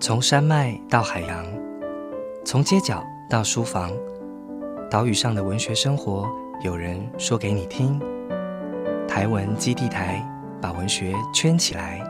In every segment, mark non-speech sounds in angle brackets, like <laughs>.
从山脉到海洋，从街角到书房，岛屿上的文学生活，有人说给你听。台文基地台把文学圈起来。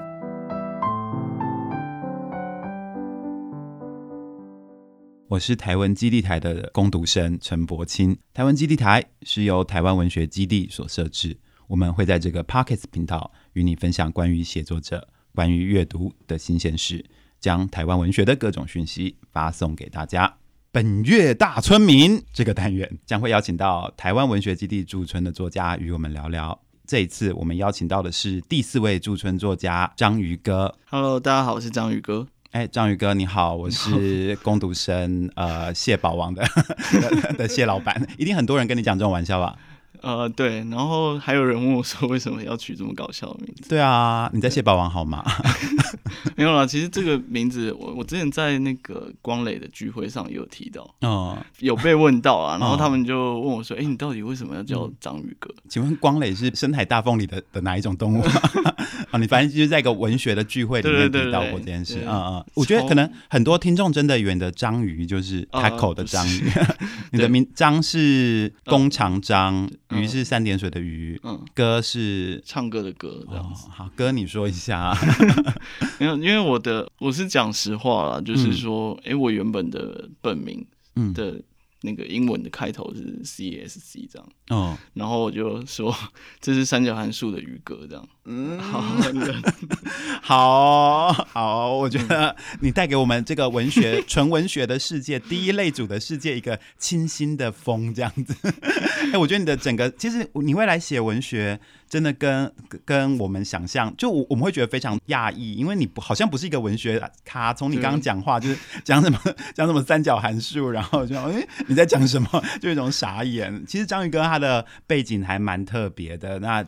我是台文基地台的攻读生陈柏清。台文基地台是由台湾文学基地所设置，我们会在这个 Pockets 频道与你分享关于写作者、关于阅读的新鲜事。将台湾文学的各种讯息发送给大家。本月大村民这个单元将会邀请到台湾文学基地驻村的作家与我们聊聊。这一次我们邀请到的是第四位驻村作家章鱼哥。Hello，大家好，我是章鱼哥。哎，章鱼哥你好，我是攻读生呃蟹堡王的 <laughs> 的谢老板。一定很多人跟你讲这种玩笑吧？呃，对，然后还有人问我说，为什么要取这么搞笑的名字？对啊，你在蟹堡王好吗？<laughs> <laughs> 没有啦，其实这个名字，我我之前在那个光磊的聚会上也有提到，哦，有被问到啊，<laughs> 然后他们就问我说，哎，你到底为什么要叫章鱼哥？请问光磊是深海大凤里的的哪一种动物？啊，你反正就是在一个文学的聚会里面提到过这件事，嗯嗯，我觉得可能很多听众真的以为的章鱼就是 taco 的章鱼，<laughs> 你的名章是弓长张。鱼是三点水的鱼，嗯，歌是唱歌的歌，这样子。好，歌你说一下。<laughs> 没有，因为我的我是讲实话啦，就是说，哎，我原本的本名的。那个英文的开头是 C S C 这样，哦，然后我就说 <laughs> 这是三角函数的余格这样，嗯，好，<laughs> 好好，我觉得你带给我们这个文学纯文学的世界第一类组的世界一个清新的风这样子，<laughs> 哎，我觉得你的整个其实你会来写文学。真的跟跟我们想象，就我我们会觉得非常讶异，因为你不好像不是一个文学咖，从你刚刚讲话就是讲什么讲什么三角函数，然后就哎你在讲什么，<laughs> 就一种傻眼。其实章鱼哥他的背景还蛮特别的，那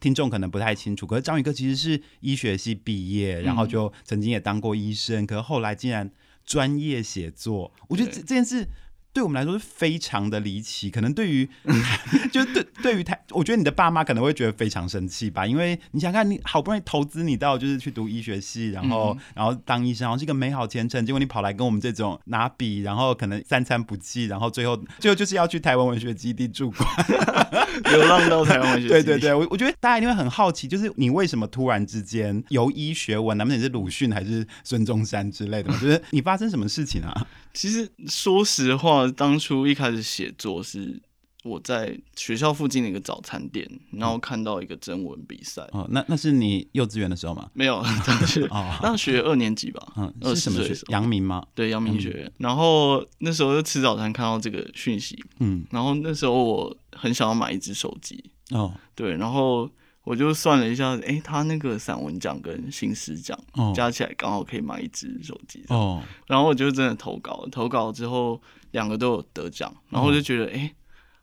听众可能不太清楚。可是章鱼哥其实是医学系毕业，然后就曾经也当过医生，可是后来竟然专业写作，我觉得这这件事。对我们来说是非常的离奇，可能对于 <laughs> 就对对于他，我觉得你的爸妈可能会觉得非常生气吧，因为你想看你好不容易投资你到就是去读医学系，然后然后当医生，然后是一个美好前程，结果你跑来跟我们这种拿笔，然后可能三餐不继，然后最后最后就是要去台湾文学基地住馆，<laughs> 流浪到台湾文学。对对对，我我觉得大家一定会很好奇，就是你为什么突然之间由医学文，难不成是鲁迅还是孙中山之类的吗？就是你发生什么事情啊？其实说实话，当初一开始写作是我在学校附近的一个早餐店，然后看到一个征文比赛。哦，那那是你幼稚园的时候吗？没有，大学大学二年级吧。嗯，是什么学？阳明吗？对，阳明学院。然后那时候就吃早餐看到这个讯息，嗯，然后那时候我很想要买一只手机。哦，对，然后。我就算了一下，哎，他那个散文奖跟新诗奖加起来刚好可以买一只手机。哦，然后我就真的投稿，投稿之后两个都有得奖，然后我就觉得，哎。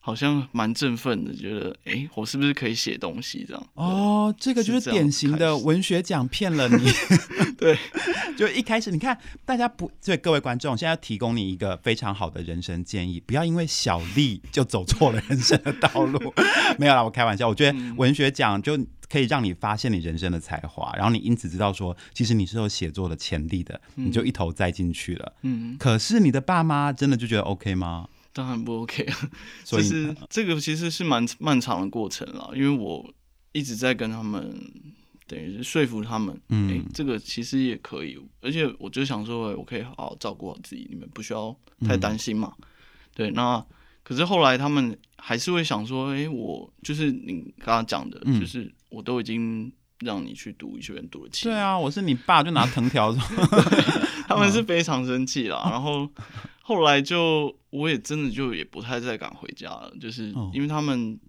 好像蛮振奋的，觉得哎，我是不是可以写东西这样？哦，这个就是典型的文学奖骗了你。<laughs> 对，<laughs> 就一开始你看，大家不，所以各位观众现在要提供你一个非常好的人生建议，不要因为小利就走错了人生的道路。没有啦，我开玩笑。我觉得文学奖就可以让你发现你人生的才华，然后你因此知道说，其实你是有写作的潜力的，你就一头栽进去了。嗯，可是你的爸妈真的就觉得 OK 吗？当然不 OK <laughs> 啊，就是这个其实是蛮漫长的过程了，因为我一直在跟他们，等于是说服他们，嗯，这个其实也可以，而且我就想说，我可以好好照顾好自己，你们不需要太担心嘛。对，那可是后来他们还是会想说，哎，我就是你刚刚讲的，就是我都已经让你去读医学院读了七对啊，我是你爸，就拿藤条，<laughs> 他们是 <laughs> 非常生气啦，然后。后来就我也真的就也不太再敢回家了，就是因为他们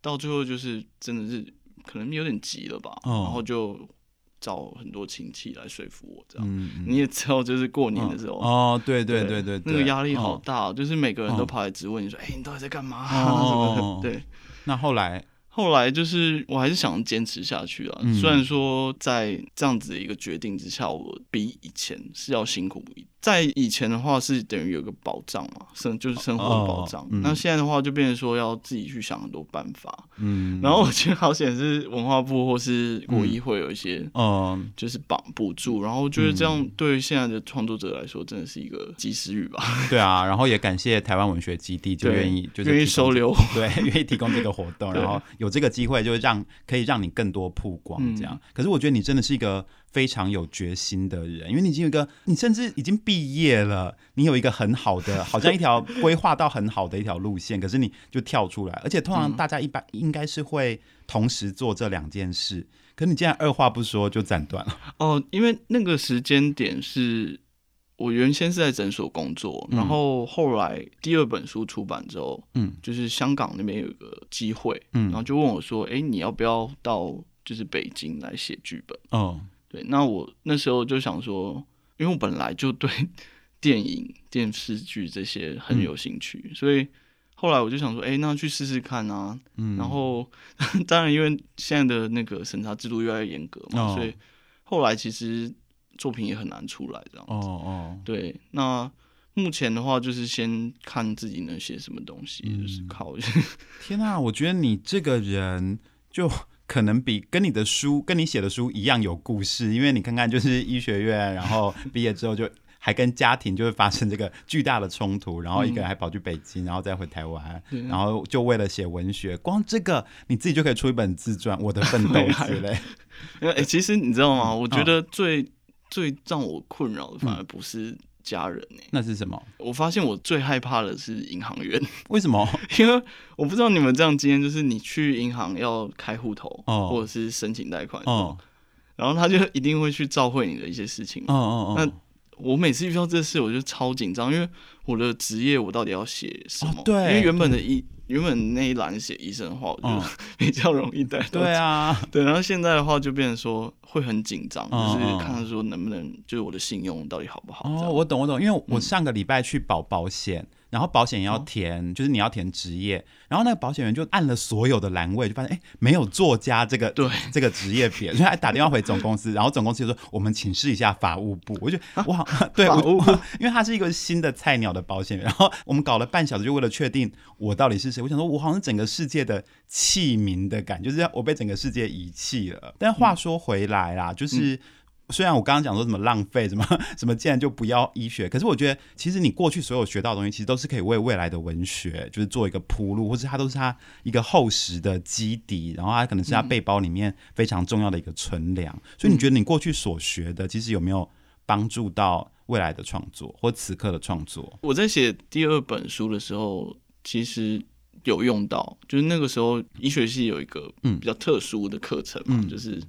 到最后就是真的是可能有点急了吧，然后就找很多亲戚来说服我这样。你也知道，就是过年的时候哦，对对对对，那个压力好大，就是每个人都跑来质问你说：“哎，你到底在干嘛？”对。那后来后来就是我还是想坚持下去啊，虽然说在这样子的一个决定之下，我比以前是要辛苦一。在以前的话是等于有个保障嘛，生就是生活的保障。那现在的话就变成说要自己去想很多办法。嗯，然后我觉得好显是文化部或是国艺会有一些，嗯，就是绑补助。然后觉得这样对现在的创作者来说真的是一个及时雨吧。<laughs> 对啊，然后也感谢台湾文学基地就愿意就愿意收留，对，愿意提供这个活动，<laughs> 然后有这个机会就让可以让你更多曝光这样。可是我觉得你真的是一个。非常有决心的人，因为你已经有一个，你甚至已经毕业了，你有一个很好的，好像一条规划到很好的一条路线，可是你就跳出来，而且通常大家一般应该是会同时做这两件事，可你竟然二话不说就斩断了。哦，因为那个时间点是我原先是在诊所工作，然后后来第二本书出版之后，嗯，就是香港那边有一个机会，嗯，然后就问我说，哎，你要不要到就是北京来写剧本？哦。对，那我那时候就想说，因为我本来就对 <laughs> 电影、电视剧这些很有兴趣，所以后来我就想说，哎，那去试试看啊。嗯。然后，<laughs> 当然，因为现在的那个审查制度越来越严格嘛，所以后来其实作品也很难出来这样子。哦哦。对，那目前的话，就是先看自己能写什么东西，就是靠。<laughs> 天哪，我觉得你这个人就。可能比跟你的书、跟你写的书一样有故事，因为你看看，就是医学院，然后毕业之后就还跟家庭就会发生这个巨大的冲突，然后一个人还跑去北京，然后再回台湾，然后就为了写文学，光这个你自己就可以出一本自传《我的奋斗》<laughs> 之类。<laughs> 哎，其实你知道吗？我觉得最最让我困扰的反而不是。家人呢？那是什么？我发现我最害怕的是银行员。<laughs> 为什么？因为我不知道你们这样经验，就是你去银行要开户头，或者是申请贷款，哦，然后他就一定会去照会你的一些事情。哦哦哦。那我每次遇到这事，我就超紧张，因为我的职业我到底要写什么？对，因为原本的医。原本那一栏写医生的话，我 <laughs> 就比较容易带。对啊，<laughs> 对，然后现在的话就变成说会很紧张，就是看说能不能，就是我的信用到底好不好。哦，我懂，我懂，因为我上个礼拜去保保险。然后保险要填，就是你要填职业，然后那个保险员就按了所有的栏位，就发现哎没有作家这个对这个职业别，所以还打电话回总公司，然后总公司就说我们请示一下法务部。我就哇，对，法务，因为他是一个新的菜鸟的保险员，然后我们搞了半小时，就为了确定我到底是谁。我想说，我好像整个世界的器皿的感觉，就是我被整个世界遗弃了。但话说回来啦，就是。虽然我刚刚讲说什么浪费什么 <laughs> 什么，既然就不要医学，可是我觉得其实你过去所有学到的东西，其实都是可以为未来的文学就是做一个铺路，或是它都是它一个厚实的基底，然后它可能是它背包里面非常重要的一个存粮。所以你觉得你过去所学的，其实有没有帮助到未来的创作或此刻的创作？我在写第二本书的时候，其实有用到，就是那个时候医学系有一个嗯比较特殊的课程嘛，就是。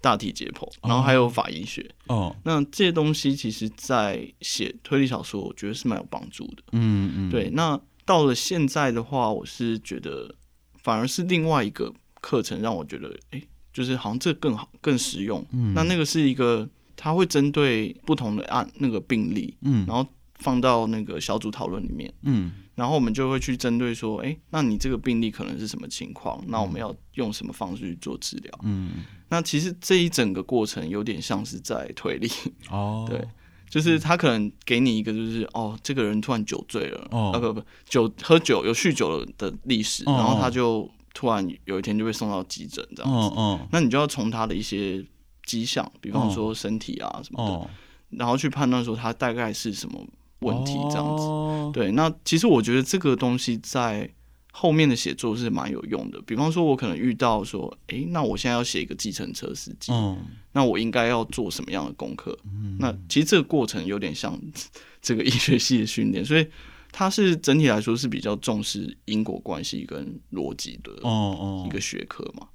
大体解剖，然后还有法医学。哦，那这些东西其实，在写推理小说，我觉得是蛮有帮助的。嗯嗯，对。那到了现在的话，我是觉得反而是另外一个课程让我觉得，哎，就是好像这更好、更实用。嗯，那那个是一个，他会针对不同的案那个病例，嗯，然后放到那个小组讨论里面，嗯。然后我们就会去针对说，哎，那你这个病例可能是什么情况？那我们要用什么方式去做治疗？嗯，那其实这一整个过程有点像是在推理哦，<laughs> 对，就是他可能给你一个，就是哦，这个人突然酒醉了，哦，啊不不，酒喝酒有酗酒的历史，然后他就突然有一天就被送到急诊这样子，嗯那你就要从他的一些迹象，比方说身体啊什么的，然后去判断说他大概是什么。问题这样子，对，那其实我觉得这个东西在后面的写作是蛮有用的。比方说，我可能遇到说，哎，那我现在要写一个计程车司机，那我应该要做什么样的功课？那其实这个过程有点像 <laughs> 这个医学系的训练，所以它是整体来说是比较重视因果关系跟逻辑的一个学科嘛。哦，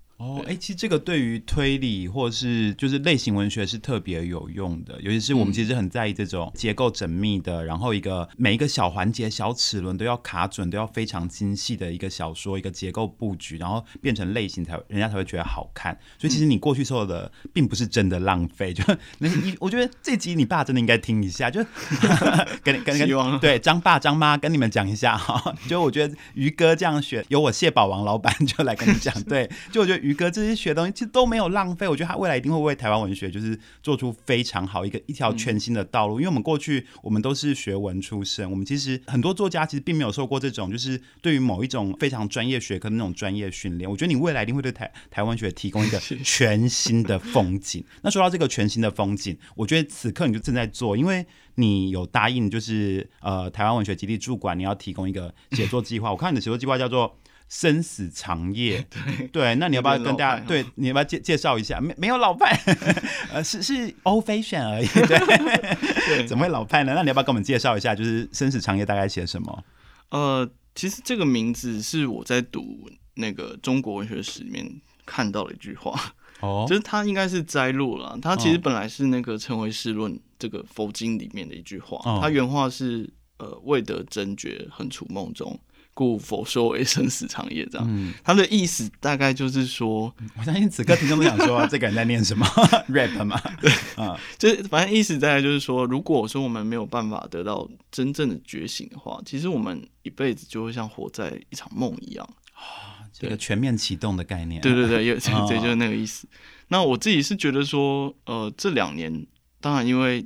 哎，其实这个对于推理或是就是类型文学是特别有用的，尤其是我们其实很在意这种结构缜密的，然后一个每一个小环节、小齿轮都要卡准，都要非常精细的一个小说一个结构布局，然后变成类型才人家才会觉得好看。所以其实你过去受的并不是真的浪费，就那你我觉得这集你爸真的应该听一下，就 <laughs> 跟跟跟 <laughs> 对张爸张妈跟你们讲一下哈，就我觉得于哥这样选，由我蟹堡王老板 <laughs> 就来跟你讲，对，就我觉得于。哥这些学东西其实都没有浪费，我觉得他未来一定会为台湾文学就是做出非常好一个一条全新的道路。因为我们过去我们都是学文出身，我们其实很多作家其实并没有受过这种就是对于某一种非常专业学科的那种专业训练。我觉得你未来一定会对台台湾学提供一个 <laughs> 全新的风景。那说到这个全新的风景，我觉得此刻你就正在做，因为你有答应就是呃台湾文学基地驻馆，你要提供一个写作计划。我看你的写作计划叫做。生死长夜，<laughs> 对对，那你要不要跟大家？对，你要不要介介绍一下？没没有老派，<laughs> 呃，是是欧非选而已。<laughs> 对，怎么会老派呢？那你要不要跟我们介绍一下？就是生死长夜大概写什么？呃，其实这个名字是我在读那个中国文学史里面看到的一句话，哦，就是它应该是摘录了。它其实本来是那个《成为世论》这个佛经里面的一句话，它原话是：呃，未得真觉，横处梦中。故佛说为生死长夜，这样，他的意思大概就是说，我相信此刻听众都想说，<laughs> 这个人在念什么 <laughs> rap 嘛？对啊，就是反正意思大概就是说，如果说我们没有办法得到真正的觉醒的话，其实我们一辈子就会像活在一场梦一样啊。这个全面启动的概念，对对对，有 <laughs> 对，就是那个意思。那我自己是觉得说，呃，这两年当然因为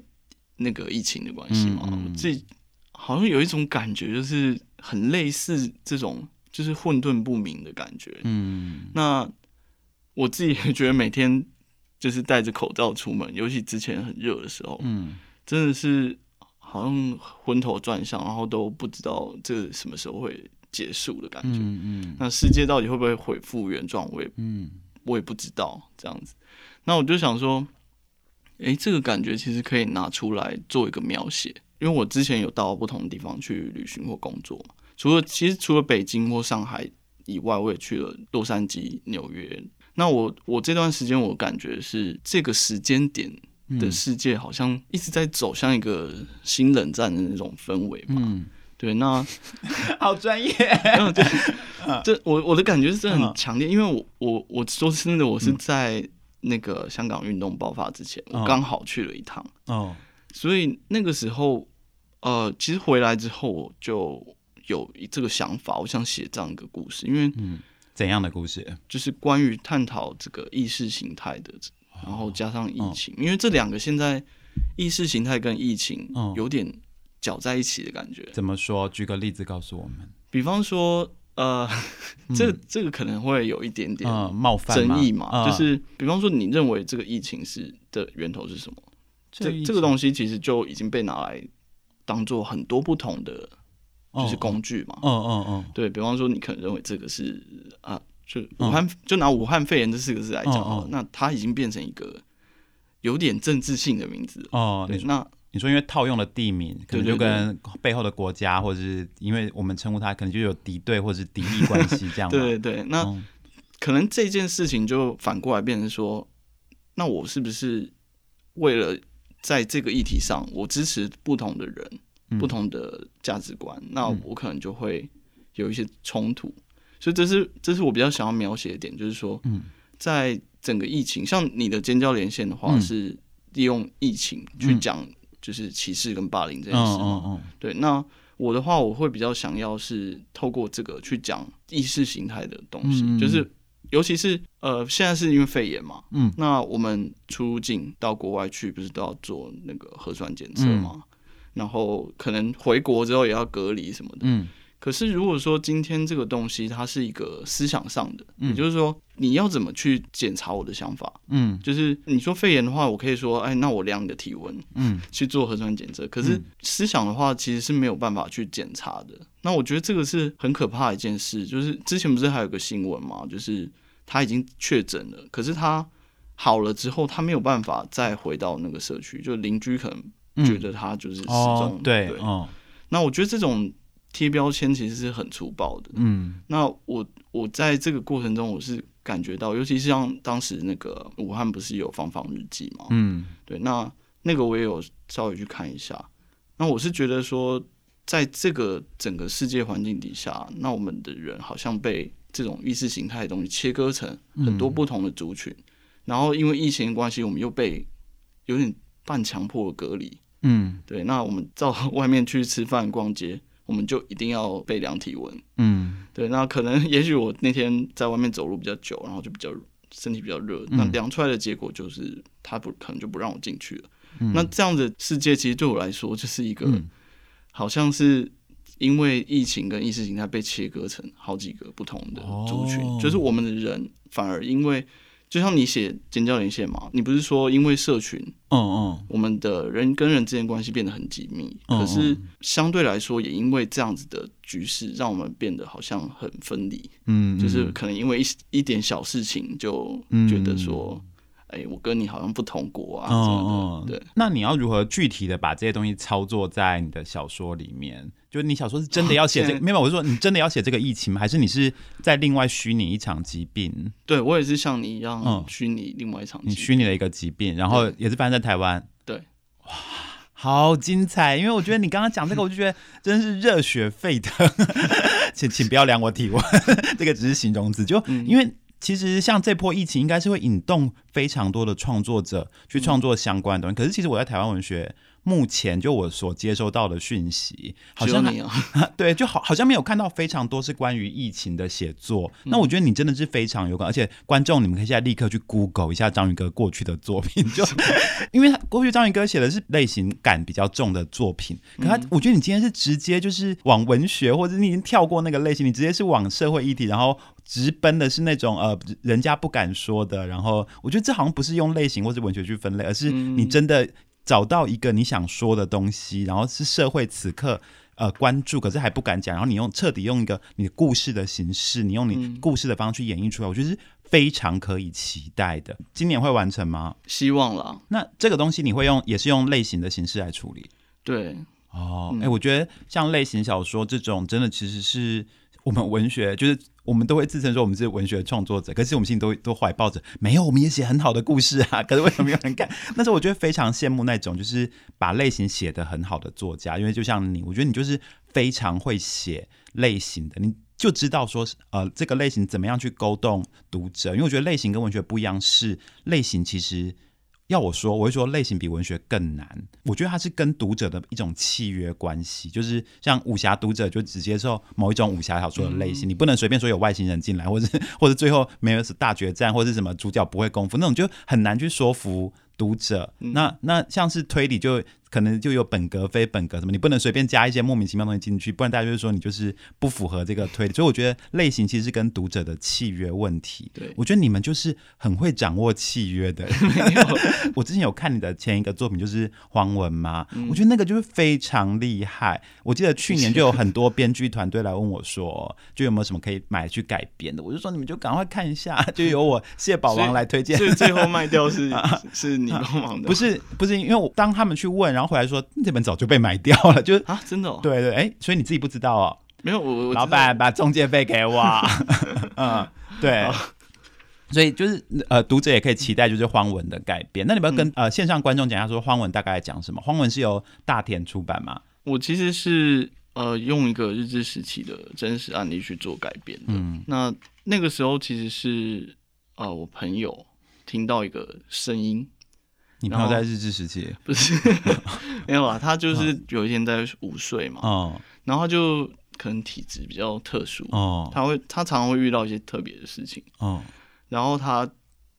那个疫情的关系嘛，我自己好像有一种感觉，就是。很类似这种就是混沌不明的感觉，嗯，那我自己也觉得每天就是戴着口罩出门，尤其之前很热的时候，嗯，真的是好像昏头转向，然后都不知道这什么时候会结束的感觉，嗯嗯，那世界到底会不会恢复原状，我也，嗯，我也不知道这样子，那我就想说，哎，这个感觉其实可以拿出来做一个描写。因为我之前有到不同的地方去旅行或工作，除了其实除了北京或上海以外，我也去了洛杉矶、纽约。那我我这段时间我感觉是这个时间点的世界好像一直在走向一个新冷战的那种氛围嘛。对，那 <laughs> 好专业。对，这 <laughs> 我我的感觉是真的很强烈，因为我我我说真的，我是在那个香港运动爆发之前，我刚好去了一趟。哦。所以那个时候，呃，其实回来之后我就有这个想法，我想写这样一个故事，因为怎样的故事？就是关于探讨这个意识形态的，然后加上疫情，因为这两个现在意识形态跟疫情有点搅在一起的感觉。怎么说？举个例子告诉我们。比方说，呃，这这个可能会有一点点冒犯争议嘛，就是比方说，你认为这个疫情是的源头是什么？这这个东西其实就已经被拿来当做很多不同的就是工具嘛。嗯嗯嗯。对比方说，你可能认为这个是啊，就武汉就拿武汉肺炎这四个字来讲，那它已经变成一个有点政治性的名字哦。对，那你说因为套用了地名，可能就跟背后的国家，或者是因为我们称呼它，可能就有敌对或者是敌意关系这样。<laughs> 对对对。那可能这件事情就反过来变成说，那我是不是为了？在这个议题上，我支持不同的人，不同的价值观，那我可能就会有一些冲突。所以这是这是我比较想要描写的点，就是说，在整个疫情，像你的尖叫连线的话，是利用疫情去讲就是歧视跟霸凌这件事嘛？对，那我的话，我会比较想要是透过这个去讲意识形态的东西，就是。尤其是呃，现在是因为肺炎嘛，嗯，那我们出境到国外去，不是都要做那个核酸检测吗？然后可能回国之后也要隔离什么的，嗯。可是如果说今天这个东西它是一个思想上的，也就是说你要怎么去检查我的想法，嗯，就是你说肺炎的话，我可以说，哎，那我量你的体温，嗯，去做核酸检测。可是思想的话，其实是没有办法去检查的。那我觉得这个是很可怕的一件事，就是之前不是还有个新闻嘛，就是他已经确诊了，可是他好了之后，他没有办法再回到那个社区，就邻居可能觉得他就是失踪。对，哦，那我觉得这种贴标签其实是很粗暴的。嗯，那我我在这个过程中，我是感觉到，尤其是像当时那个武汉不是有方方日记嘛，嗯，对，那那个我也有稍微去看一下。那我是觉得说，在这个整个世界环境底下，那我们的人好像被这种意识形态的东西切割成很多不同的族群，然后因为疫情的关系，我们又被有点半强迫隔离。嗯，对，那我们到外面去吃饭、逛街，我们就一定要被量体温。嗯，对，那可能也许我那天在外面走路比较久，然后就比较身体比较热，那量出来的结果就是他不可能就不让我进去了。那这样的世界其实对我来说就是一个，好像是因为疫情跟意识形态被切割成好几个不同的族群，就是我们的人反而因为。就像你写尖叫连线嘛，你不是说因为社群，嗯嗯，我们的人跟人之间关系变得很紧密，可是相对来说也因为这样子的局势，让我们变得好像很分离，嗯，就是可能因为一一点小事情就觉得说。哎，我跟你好像不同国啊，什么的。对，那你要如何具体的把这些东西操作在你的小说里面？就是你小说是真的要写这？没有，我是说你真的要写这个疫情吗？还是你是在另外虚拟一场疾病？对我也是像你一样，虚拟另外一场，你虚拟了一个疾病，然后也是发生在台湾。对，哇，好精彩！因为我觉得你刚刚讲这个，<laughs> 我就觉得真是热血沸腾。<laughs> 请请不要量我体温，<laughs> 这个只是形容词。就因为。其实像这波疫情，应该是会引动非常多的创作者去创作相关的东西。可是其实我在台湾文学。目前就我所接收到的讯息，好像 <laughs> 对，就好好像没有看到非常多是关于疫情的写作。那我觉得你真的是非常有感，而且观众你们可以现在立刻去 Google 一下章鱼哥过去的作品，就 <laughs> 因为他过去章鱼哥写的是类型感比较重的作品，可他我觉得你今天是直接就是往文学，或者你已经跳过那个类型，你直接是往社会议题，然后直奔的是那种呃人家不敢说的。然后我觉得这好像不是用类型或者文学去分类，而是你真的。找到一个你想说的东西，然后是社会此刻呃关注，可是还不敢讲，然后你用彻底用一个你的故事的形式，你用你故事的方式去演绎出来，我觉得是非常可以期待的。今年会完成吗？希望了。那这个东西你会用也是用类型的形式来处理？对，哦，哎，我觉得像类型小说这种，真的其实是我们文学就是。我们都会自称说我们是文学创作者，可是我们心里都都怀抱着没有，我们也写很好的故事啊。<laughs> 可是为什么没有人看？<laughs> 那时候我觉得非常羡慕那种就是把类型写得很好的作家，因为就像你，我觉得你就是非常会写类型的，你就知道说呃这个类型怎么样去勾动读者。因为我觉得类型跟文学不一样，是类型其实。要我说，我会说类型比文学更难。我觉得它是跟读者的一种契约关系，就是像武侠读者就只接受某一种武侠小说的类型，你不能随便说有外星人进来，或者或者最后没有是大决战，或者什么主角不会功夫那种，就很难去说服读者。那那像是推理就。可能就有本格非本格什么，你不能随便加一些莫名其妙东西进去，不然大家就是说你就是不符合这个推理。所以我觉得类型其实是跟读者的契约问题。对，我觉得你们就是很会掌握契约的。<laughs> 我之前有看你的前一个作品就是黄文嘛，我觉得那个就是非常厉害。我记得去年就有很多编剧团队来问我说，就有没有什么可以买去改编的？我就说你们就赶快看一下，<laughs> 就由我谢宝王来推荐。所以最后卖掉是 <laughs> 是你帮忙的？不是不是，因为我当他们去问。然后回来说，这本早就被买掉了，就是啊，真的，对对，哎，所以你自己不知道哦？没有，我我老板把中介费给我，<laughs> 嗯，对，<laughs> 所以就是呃，读者也可以期待就是荒文的改编。那你们要跟呃线上观众讲一下，说荒文大概讲什么？荒文是由大田出版吗？我其实是呃用一个日治时期的真实案例去做改编的。嗯，那那个时候其实是呃我朋友听到一个声音。你朋友在日治时期？<laughs> 不是 <laughs> 没有啊？他就是有一天在午睡嘛，哦，然后他就可能体质比较特殊哦，他会他常常会遇到一些特别的事情。哦，然后他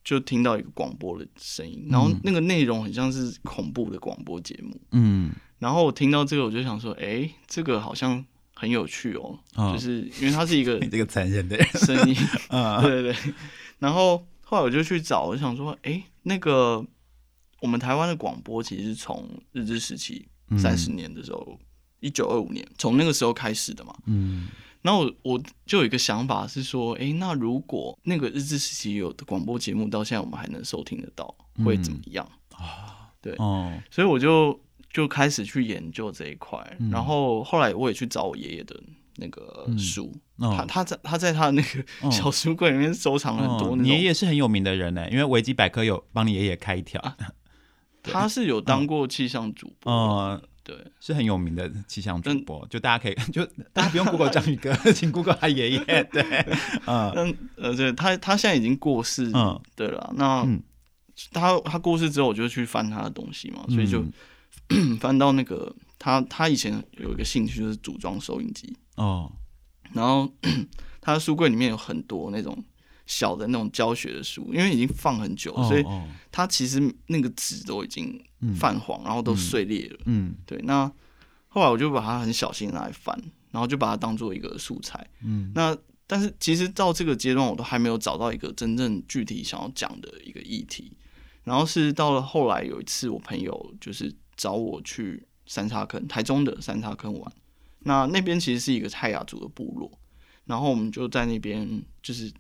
就听到一个广播的声音，然后那个内容很像是恐怖的广播节目，嗯，然后我听到这个我就想说，哎，这个好像很有趣哦，就是因为他是一个 <laughs> 这个残忍的声音。啊，对对对，然后后来我就去找，我想说，哎，那个。我们台湾的广播其实是从日治时期三十年的时候，一九二五年从那个时候开始的嘛。嗯，然后我我就有一个想法是说，哎，那如果那个日治时期有的广播节目到现在我们还能收听得到，会怎么样啊？对，哦，所以我就就开始去研究这一块，然后后来我也去找我爷爷的那个书，他他在他在他的那个小书柜里面收藏了很多。你爷爷是很有名的人呢，因为维基百科有帮你爷爷开一条。<laughs> 他是有当过气象主播，嗯，对，是很有名的气象主播。就大家可以，<laughs> 就大家不用 Google 张宇哥，<laughs> 请 Google 他爷爷。对，<laughs> 嗯，呃，对他他现在已经过世，嗯，对了，那他他过世之后，我就去翻他的东西嘛，所以就 <coughs> 翻到那个他他以前有一个兴趣就是组装收音机。哦，然后 <coughs> 他的书柜里面有很多那种。小的那种教学的书，因为已经放很久，所以它其实那个纸都已经泛黄，然后都碎裂了。嗯，对。那后来我就把它很小心拿来翻，然后就把它当做一个素材。嗯，那但是其实到这个阶段，我都还没有找到一个真正具体想要讲的一个议题。然后是到了后来有一次，我朋友就是找我去三叉坑，台中的三叉坑玩。那那边其实是一个泰雅族的部落，然后我们就在那边就是。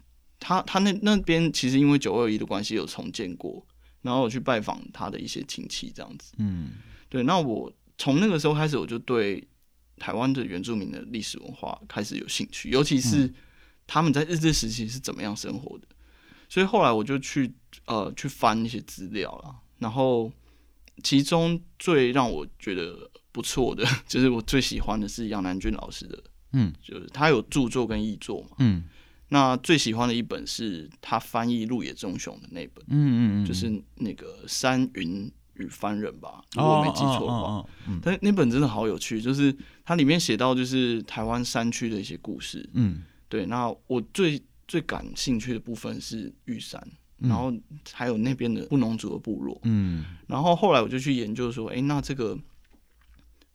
他他那那边其实因为九二一的关系有重建过，然后我去拜访他的一些亲戚这样子。嗯，对。那我从那个时候开始，我就对台湾的原住民的历史文化开始有兴趣，尤其是他们在日治时期是怎么样生活的。所以后来我就去呃去翻一些资料啦，然后其中最让我觉得不错的，<laughs> 就是我最喜欢的是杨南俊老师的，嗯，就是他有著作跟译作嘛，嗯。那最喜欢的一本是他翻译鹿野忠雄的那本，嗯嗯嗯，就是那个山云与番人吧，如果我没记错的话，但那本真的好有趣，就是它里面写到就是台湾山区的一些故事，嗯，对。那我最最感兴趣的部分是玉山，然后还有那边的布农族的部落，嗯，然后后来我就去研究说，哎，那这个。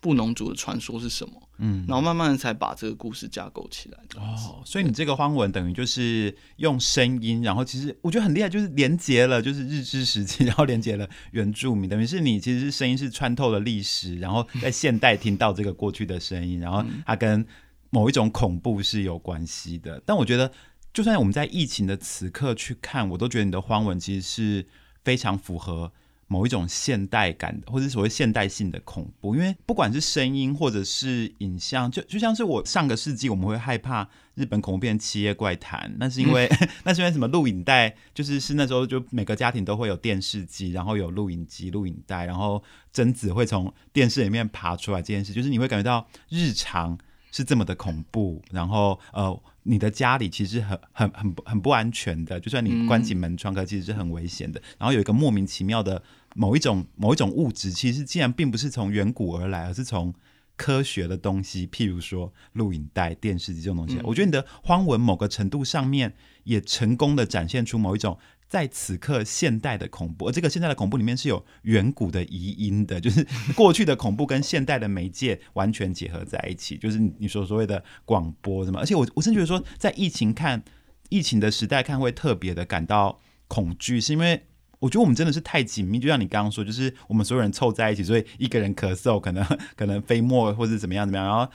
布农族的传说是什么？嗯，然后慢慢的才把这个故事架构起来。哦，所以你这个荒文等于就是用声音，然后其实我觉得很厉害，就是连接了就是日治时期，然后连接了原住民，等于是你其实是声音是穿透了历史，然后在现代听到这个过去的声音，然后它跟某一种恐怖是有关系的。但我觉得，就算我们在疫情的此刻去看，我都觉得你的荒文其实是非常符合。某一种现代感的，或者所谓现代性的恐怖，因为不管是声音或者是影像，就就像是我上个世纪我们会害怕日本恐怖片《七夜怪谈》，那是因为 <laughs> <laughs> 那是因为什么录影带，就是是那时候就每个家庭都会有电视机，然后有录影机、录影带，然后贞子会从电视里面爬出来这件事，就是你会感觉到日常是这么的恐怖，然后呃。你的家里其实很很很很不安全的，就算你关紧门窗，可其实是很危险的。然后有一个莫名其妙的某一种某一种物质，其实竟然并不是从远古而来，而是从科学的东西，譬如说录影带、电视机这种东西。我觉得你的荒文某个程度上面也成功的展现出某一种。在此刻，现代的恐怖，而这个现代的恐怖里面是有远古的遗音的，就是 <laughs> 过去的恐怖跟现代的媒介完全结合在一起，就是你所所谓的广播什么。而且我我真觉得说，在疫情看疫情的时代看，会特别的感到恐惧，是因为我觉得我们真的是太紧密，就像你刚刚说，就是我们所有人凑在一起，所以一个人咳嗽，可能可能飞沫或者怎么样怎么样，然后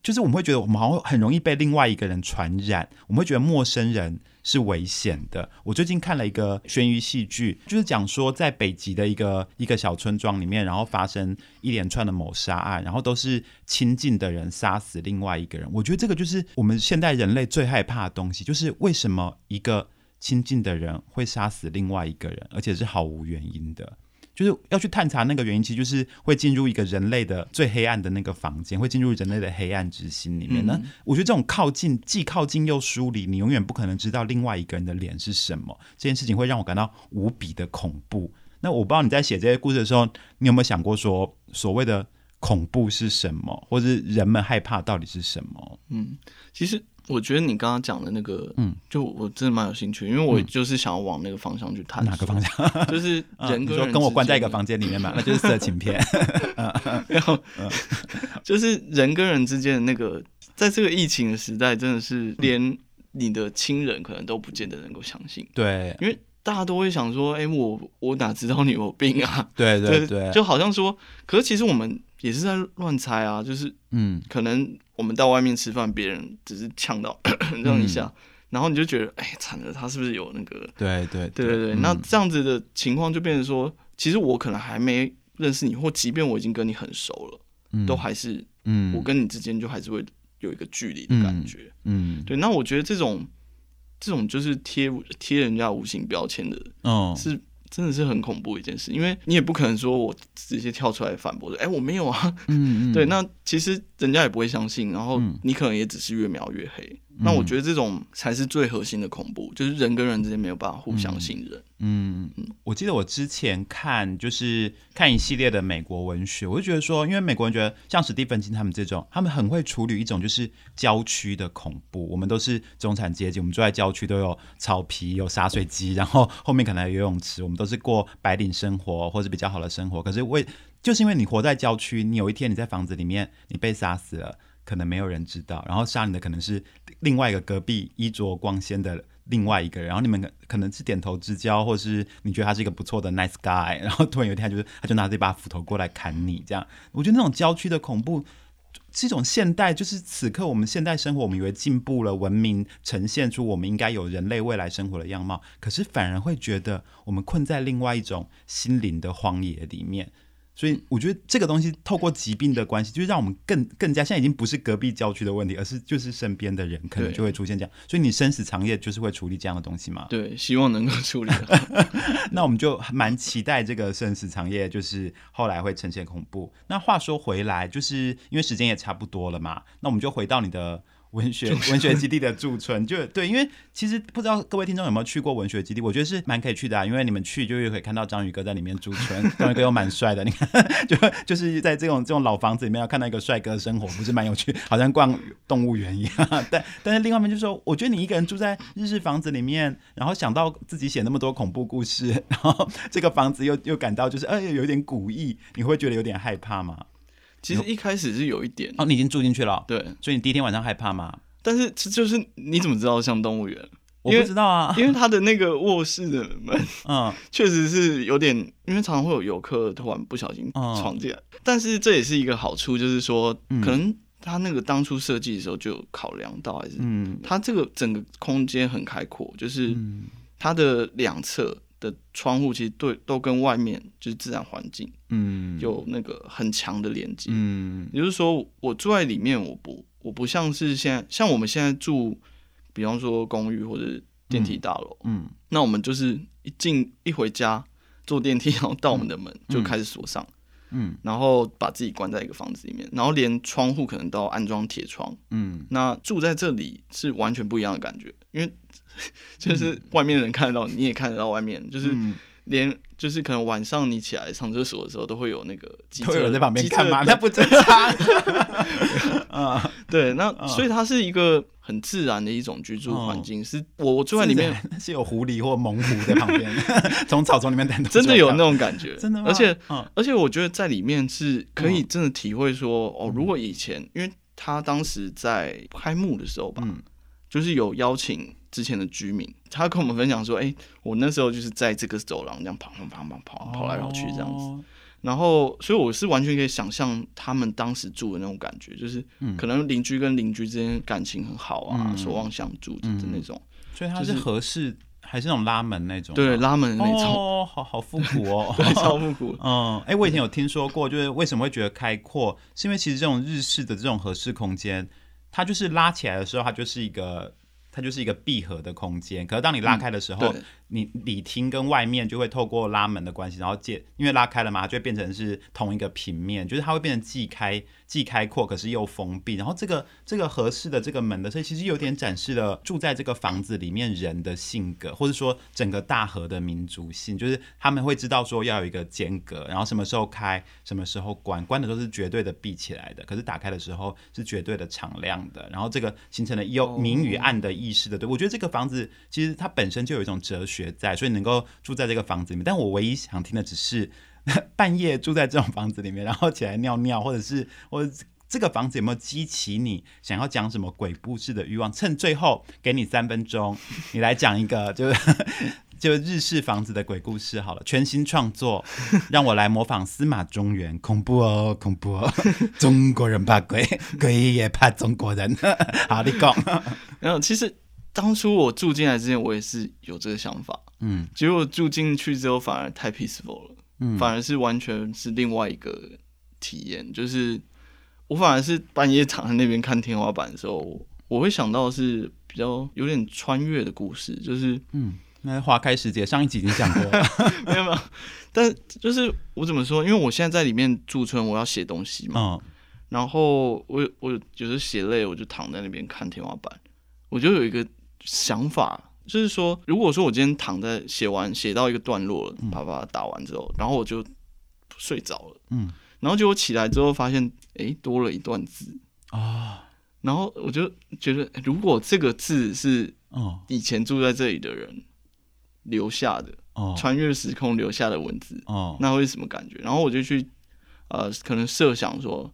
就是我们会觉得我们好像很容易被另外一个人传染，我们会觉得陌生人。是危险的。我最近看了一个悬疑戏剧，就是讲说在北极的一个一个小村庄里面，然后发生一连串的谋杀案，然后都是亲近的人杀死另外一个人。我觉得这个就是我们现代人类最害怕的东西，就是为什么一个亲近的人会杀死另外一个人，而且是毫无原因的。就是要去探查那个原因，其实就是会进入一个人类的最黑暗的那个房间，会进入人类的黑暗之心里面。那我觉得这种靠近，既靠近又疏离，你永远不可能知道另外一个人的脸是什么。这件事情会让我感到无比的恐怖。那我不知道你在写这些故事的时候，你有没有想过说，所谓的恐怖是什么，或者人们害怕到底是什么？嗯，其实。我觉得你刚刚讲的那个，嗯，就我真的蛮有兴趣，因为我就是想要往那个方向去探哪个方向？<laughs> 就是人跟人跟我关在一个房间里面嘛，<laughs> 那就是色情片。<laughs> 然后就是人跟人之间的那个，在这个疫情的时代，真的是连你的亲人可能都不见得能够相信。对，因为大家都会想说，哎，我我哪知道你有病啊？对对对，就好像说，可是其实我们也是在乱猜啊，就是嗯，可能。我们到外面吃饭，别人只是呛到这样一下，然后你就觉得，哎，惨了，他是不是有那个？对对对对对。那这样子的情况就变成说，其实我可能还没认识你，或即便我已经跟你很熟了，都还是，嗯，我跟你之间就还是会有一个距离的感觉。嗯，对。那我觉得这种这种就是贴贴人家无形标签的，哦，是。真的是很恐怖一件事，因为你也不可能说我直接跳出来反驳的，哎，我没有啊。嗯嗯。对，那其实人家也不会相信，然后你可能也只是越描越黑。那我觉得这种才是最核心的恐怖，就是人跟人之间没有办法互相信任。嗯嗯。我记得我之前看就是看一系列的美国文学，我就觉得说，因为美国人觉得像史蒂芬金他们这种，他们很会处理一种就是郊区的恐怖。我们都是中产阶级，我们住在郊区都有草皮、有洒水机，然后后面可能有游泳池，我们都是过白领生活或是比较好的生活。可是为就是因为你活在郊区，你有一天你在房子里面你被杀死了。可能没有人知道，然后杀你的可能是另外一个隔壁衣着光鲜的另外一个人，然后你们可能是点头之交，或是你觉得他是一个不错的 nice guy，然后突然有一天他就是他就拿着一把斧头过来砍你，这样，我觉得那种郊区的恐怖是一种现代，就是此刻我们现代生活，我们以为进步了，文明呈现出我们应该有人类未来生活的样貌，可是反而会觉得我们困在另外一种心灵的荒野里面。所以我觉得这个东西透过疾病的关系，就是让我们更更加现在已经不是隔壁郊区的问题，而是就是身边的人可能就会出现这样。所以你生死长夜就是会处理这样的东西吗？对，希望能够处理。<laughs> <laughs> 那我们就蛮期待这个生死长夜，就是后来会呈现恐怖。那话说回来，就是因为时间也差不多了嘛，那我们就回到你的。文学文学基地的驻村，就对，因为其实不知道各位听众有没有去过文学基地，我觉得是蛮可以去的啊，因为你们去就可以看到章鱼哥在里面驻村，<laughs> 章鱼哥又蛮帅的，你看，<laughs> 就就是在这种这种老房子里面要看到一个帅哥的生活，不是蛮有趣，好像逛动物园一样。<laughs> 但但是另外一面就是说，我觉得你一个人住在日式房子里面，然后想到自己写那么多恐怖故事，然后这个房子又又感到就是哎有点古意，你会觉得有点害怕吗？其实一开始是有一点。哦，你已经住进去了，对，所以你第一天晚上害怕吗？但是这就是你怎么知道像动物园？我不知道啊，因为他的那个卧室的门，嗯，<laughs> 确实是有点，因为常常会有游客突然不小心闯进来。但是这也是一个好处，就是说，可能他那个当初设计的时候就有考量到，还是嗯，他这个整个空间很开阔，就是它的两侧的窗户其实对都跟外面就是自然环境，嗯，有那个很强的连接，嗯，也就是说我住在里面，我不。我不像是现在，像我们现在住，比方说公寓或者电梯大楼，嗯，那我们就是一进一回家坐电梯，然后到我们的门就开始锁上，嗯，然后把自己关在一个房子里面，然后连窗户可能都要安装铁窗，嗯，那住在这里是完全不一样的感觉，因为 <laughs> 就是外面的人看得到，你也看得到外面，就是。连就是可能晚上你起来上厕所的时候，都会有那个机车人在旁边看嘛？那不正常。啊，<laughs> 对，那所以它是一个很自然的一种居住环境。是我我住在里面 <laughs> 是有狐狸或猛虎在旁边，从草丛里面真的有那种感觉，真的。而且而且我觉得在里面是可以真的体会说，哦，如果以前因为他当时在开幕的时候吧，就是有邀请。之前的居民，他跟我们分享说：“哎，我那时候就是在这个走廊这样跑跑跑跑跑跑来跑去这样子，然后所以我是完全可以想象他们当时住的那种感觉，就是可能邻居跟邻居之间感情很好啊，守望相助的那种。所以它是合适还是那种拉门那种？对，拉门那种，哦，好好复古哦，<laughs> 对，超复古。<laughs> 嗯，哎，我以前有听说过，就是为什么会觉得开阔，是因为其实这种日式的这种合适空间，它就是拉起来的时候，它就是一个。它就是一个闭合的空间，可是当你拉开的时候。你里厅跟外面就会透过拉门的关系，然后借，因为拉开了嘛，它就会变成是同一个平面，就是它会变成既开既开阔，可是又封闭。然后这个这个合适的这个门的，所以其实有点展示了住在这个房子里面人的性格，或者说整个大河的民族性，就是他们会知道说要有一个间隔，然后什么时候开，什么时候关，关的都是绝对的闭起来的，可是打开的时候是绝对的敞亮的。然后这个形成了有明与暗的意识的，对我觉得这个房子其实它本身就有一种哲学。学在，所以能够住在这个房子里面。但我唯一想听的只是 <laughs> 半夜住在这种房子里面，然后起来尿尿，或者是或这个房子有没有激起你想要讲什么鬼故事的欲望？趁最后给你三分钟，你来讲一个，<laughs> 就是就日式房子的鬼故事好了，全新创作，让我来模仿司马中原，恐怖哦，恐怖哦，中国人怕鬼，鬼也怕中国人。<laughs> 好，你讲。然后其实。当初我住进来之前，我也是有这个想法，嗯，结果住进去之后反而太 peaceful 了，嗯，反而是完全是另外一个体验，就是我反而是半夜躺在那边看天花板的时候，我会想到是比较有点穿越的故事，就是嗯，那花开时节上一集已经讲过。了，<laughs> 没有没有，但就是我怎么说？因为我现在在里面驻村，我要写东西嘛，嗯。然后我我有时候写累，我就躺在那边看天花板，我就有一个想法。就是说，如果说我今天躺在写完写到一个段落了，啪啪打完之后，然后我就睡着了，嗯，然后结果起来之后发现，诶，多了一段字。啊，然后我就觉得，如果这个字是哦。以前住在这里的人留下的，哦。穿越时空留下的文字，哦，那会是什么感觉？然后我就去呃，可能设想说，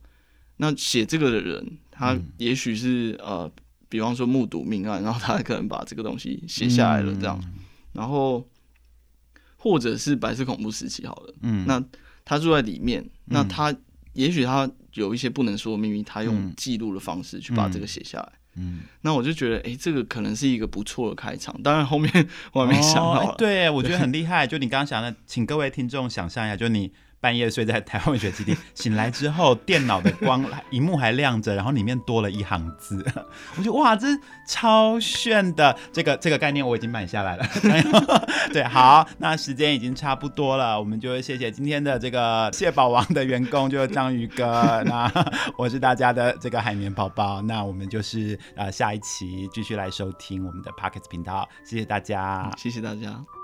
那写这个的人，他嗯。也许是呃，比方说目睹命案，<laughs> 然后他可能把这个东西写下来了，这样，然后或者是白色恐怖时期好了，嗯，那他住在里面，那他也许他有一些不能说的秘密，他用嗯。记录的方式去把这个写下来。嗯，那我就觉得，哎、这个可能是一个不错的开场。当然，后面 <laughs> 我还没想到对，我觉得很厉害。就你刚刚讲的，请各位听众想象一下，就你半夜睡在台湾文学基地，<laughs> 醒来之后，电脑的光，荧幕还亮着，然后里面多了一行字，<laughs> 我觉得哇，这超炫的。这个这个概念我已经买下来了。<laughs> 对，好，那时间已经差不多了，我们就谢谢今天的这个蟹堡王的员工，就是章鱼哥。那我是大家的这个海绵宝宝，那我们就是呃下一期继续来收听我们的 Pockets 频道，谢谢大家。谢谢大家。